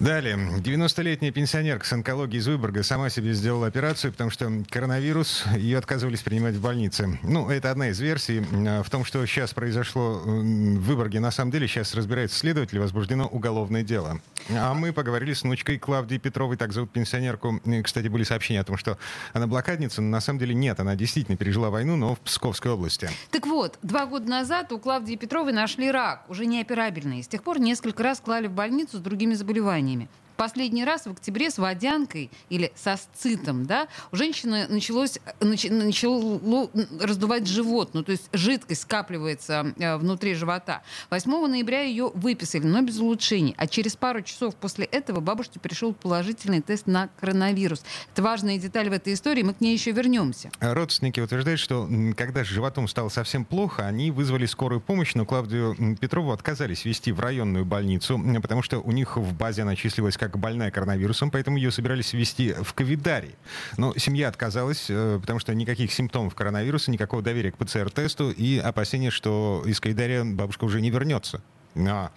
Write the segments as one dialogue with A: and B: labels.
A: Далее. 90-летняя пенсионерка с онкологией из Выборга сама себе сделала операцию, потому что коронавирус ее отказывались принимать в больнице. Ну, это одна из версий. А, в том, что сейчас произошло в Выборге, на самом деле сейчас разбирается следователь, возбуждено уголовное дело. А мы поговорили с внучкой Клавдии Петровой, так зовут пенсионерку. Кстати, были сообщения о том, что она блокадница, но на самом деле нет. Она действительно пережила войну, но в Псковской области.
B: Так вот, два года назад у Клавдии Петровой нашли рак, уже неоперабельный. С тех пор несколько раз клали в больницу с другими заболеваниями заболеваниями. Последний раз в октябре с водянкой или со сцитом, да, у женщины началось, нач, начало раздувать живот, ну, то есть жидкость скапливается э, внутри живота. 8 ноября ее выписали, но без улучшений. А через пару часов после этого бабушке пришел положительный тест на коронавирус. Это важная деталь в этой истории, мы к ней еще вернемся.
A: Родственники утверждают, что когда с животом стало совсем плохо, они вызвали скорую помощь, но Клавдию Петрову отказались вести в районную больницу, потому что у них в базе она числилась как как больная коронавирусом, поэтому ее собирались ввести в ковидарий. Но семья отказалась, э, потому что никаких симптомов коронавируса, никакого доверия к ПЦР-тесту и опасения, что из ковидария бабушка уже не вернется. А.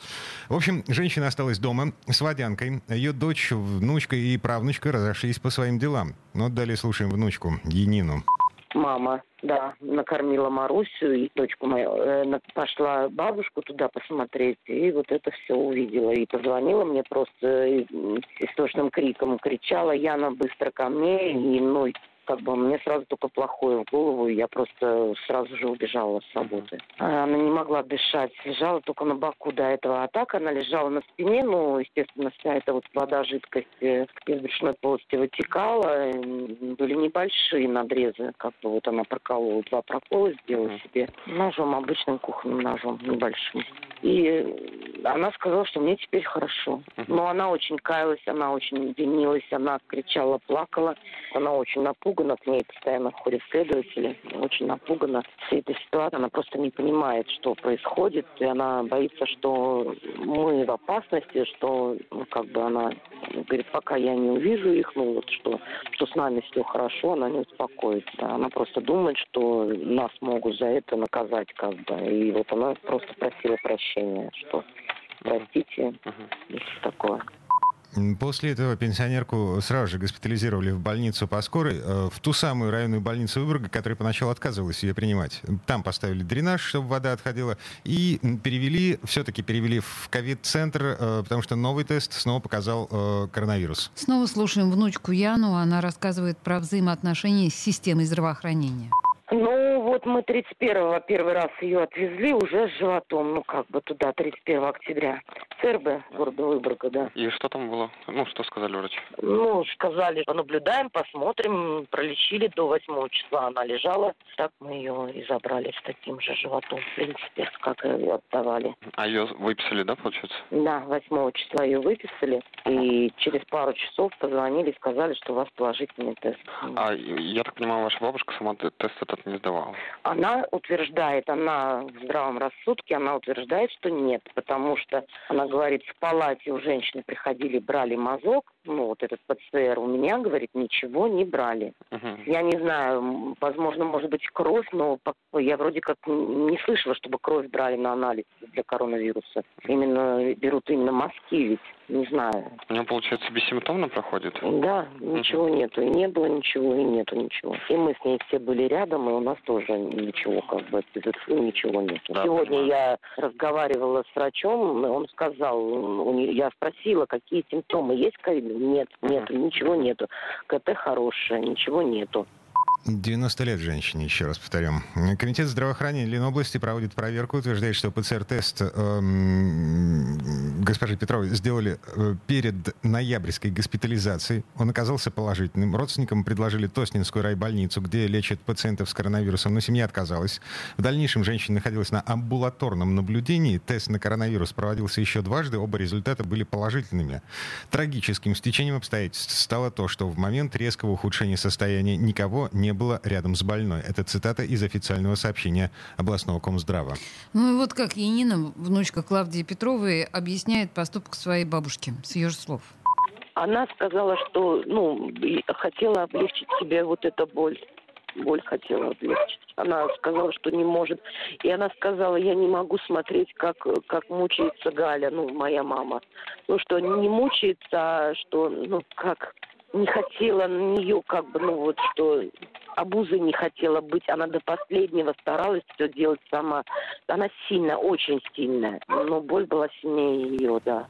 A: В общем, женщина осталась дома с водянкой. Ее дочь, внучка и правнучка разошлись по своим делам. Но ну, далее слушаем внучку, Енину
C: мама, да, накормила Марусю и дочку мою. Э, пошла бабушку туда посмотреть, и вот это все увидела. И позвонила мне просто и, с истошным криком, кричала, Яна, быстро ко мне, и, ну, как бы мне сразу только плохое в голову, и я просто сразу же убежала с работы. Она не могла дышать, лежала только на боку до этого. А так она лежала на спине, ну, естественно, вся эта вот вода, жидкость э, из брюшной полости вытекала. Были небольшие надрезы, как бы вот она проколола, два прокола сделала себе ножом, обычным кухонным ножом, небольшим. И она сказала, что мне теперь хорошо. Но она очень каялась, она очень винилась, она кричала, плакала. Она очень напугана, к ней постоянно ходят следователи. Очень напугана всей этой ситуацией. Она просто не понимает, что происходит. И она боится, что мы в опасности, что ну, как бы она говорит, пока я не увижу их, ну вот что, что с нами все хорошо, она не успокоится. Она просто думает, что нас могут за это наказать как бы. И вот она просто просила прощения, что простите, и все такое.
A: После этого пенсионерку сразу же госпитализировали в больницу по скорой, э, в ту самую районную больницу Выборга, которая поначалу отказывалась ее принимать. Там поставили дренаж, чтобы вода отходила, и перевели, все-таки перевели в ковид-центр, э, потому что новый тест снова показал э, коронавирус.
B: Снова слушаем внучку Яну, она рассказывает про взаимоотношения с системой здравоохранения.
C: Ну, вот мы 31-го первый раз ее отвезли уже с животом, ну, как бы туда, 31 октября. ЦРБ города Выборга, да.
D: И что там было? Ну, что сказали врач?
C: Ну, сказали, понаблюдаем, посмотрим, пролечили до 8 числа она лежала. Так мы ее и забрали с таким же животом, в принципе, как и отдавали.
D: А ее выписали, да, получается?
C: Да, 8 числа ее выписали. И через пару часов позвонили, сказали, что у вас положительный тест.
D: А я так понимаю, ваша бабушка сама тест этот не сдавала?
C: Она утверждает, она в здравом рассудке, она утверждает, что нет, потому что она говорит, в палате у женщины приходили, брали мазок, ну, вот этот ПЦР, у меня, говорит, ничего не брали. Uh-huh. Я не знаю, возможно, может быть, кровь, но я вроде как не слышала, чтобы кровь брали на анализ для коронавируса. Именно берут именно мазки ведь, не знаю.
D: У нее, получается, бессимптомно проходит?
C: Да, ничего uh-huh. нету. И не было ничего, и нету ничего. И мы с ней все были рядом, и у нас тоже ничего, как бы, ничего нет. Да, Сегодня понимаю. я разговаривала с врачом, он сказал, я спросила, какие симптомы есть ковида, нет, нет, ничего нету. КТ хорошее, ничего нету.
A: 90 лет женщине, еще раз повторим. Комитет здравоохранения Ленобласти проводит проверку, утверждает, что ПЦР-тест э, госпожи Петровой сделали э, перед ноябрьской госпитализацией. Он оказался положительным. Родственникам предложили Тоснинскую райбольницу, где лечат пациентов с коронавирусом, но семья отказалась. В дальнейшем женщина находилась на амбулаторном наблюдении. Тест на коронавирус проводился еще дважды. Оба результата были положительными. Трагическим стечением обстоятельств стало то, что в момент резкого ухудшения состояния никого не не было рядом с больной. Это цитата из официального сообщения областного комздрава.
B: Ну и вот как Янина, внучка Клавдии Петровой, объясняет поступок своей бабушки, с ее же слов.
C: Она сказала, что, ну, хотела облегчить себе вот эту боль. Боль хотела облегчить. Она сказала, что не может. И она сказала, я не могу смотреть, как, как мучается Галя, ну, моя мама. Ну, что не мучается, а что, ну, как не хотела на нее, как бы, ну, вот, что обузой не хотела быть. Она до последнего старалась все делать сама. Она сильная, очень сильная. Но боль была сильнее ее, да.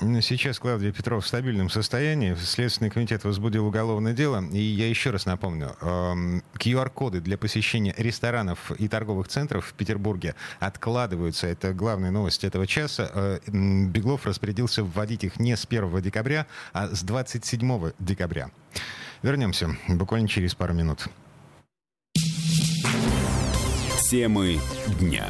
A: Сейчас Клавдия Петрова в стабильном состоянии. Следственный комитет возбудил уголовное дело. И я еще раз напомню, QR-коды эм, для посещения ресторанов и торговых центров в Петербурге откладываются. Это главная новость этого часа. Э, Беглов распорядился вводить их не с 1 декабря, а с 27 декабря. Вернемся буквально через пару минут.
E: Темы дня.